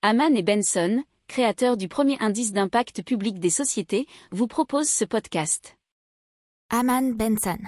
Haman et Benson, créateurs du premier indice d'impact public des sociétés, vous proposent ce podcast. Haman Benson.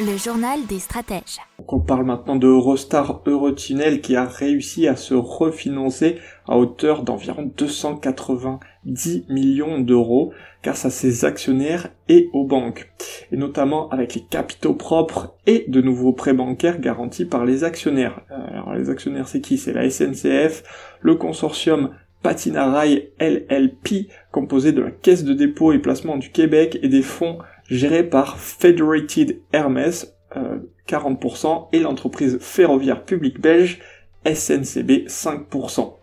Le journal des stratèges. on parle maintenant de Eurostar Eurotunnel qui a réussi à se refinancer à hauteur d'environ 290 millions d'euros grâce à ses actionnaires et aux banques. Et notamment avec les capitaux propres et de nouveaux prêts bancaires garantis par les actionnaires. Les actionnaires c'est qui? C'est la SNCF, le consortium Patinarail LLP composé de la Caisse de dépôt et placement du Québec et des fonds géré par Federated Hermes, 40%, euh, et l'entreprise ferroviaire publique belge SNCB 5%.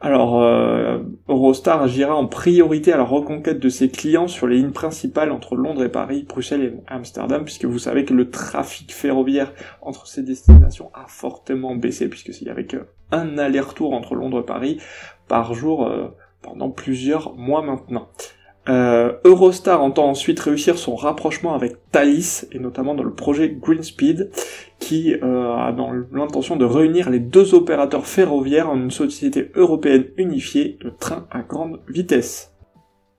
Alors, euh, Eurostar agira en priorité à la reconquête de ses clients sur les lignes principales entre Londres et Paris, Bruxelles et Amsterdam, puisque vous savez que le trafic ferroviaire entre ces destinations a fortement baissé, puisque s'il y avait qu'un aller-retour entre Londres et Paris par jour euh, pendant plusieurs mois maintenant. Euh, Eurostar entend ensuite réussir son rapprochement avec Thalys, et notamment dans le projet Greenspeed, qui euh, a dans l'intention de réunir les deux opérateurs ferroviaires en une société européenne unifiée, le train à grande vitesse.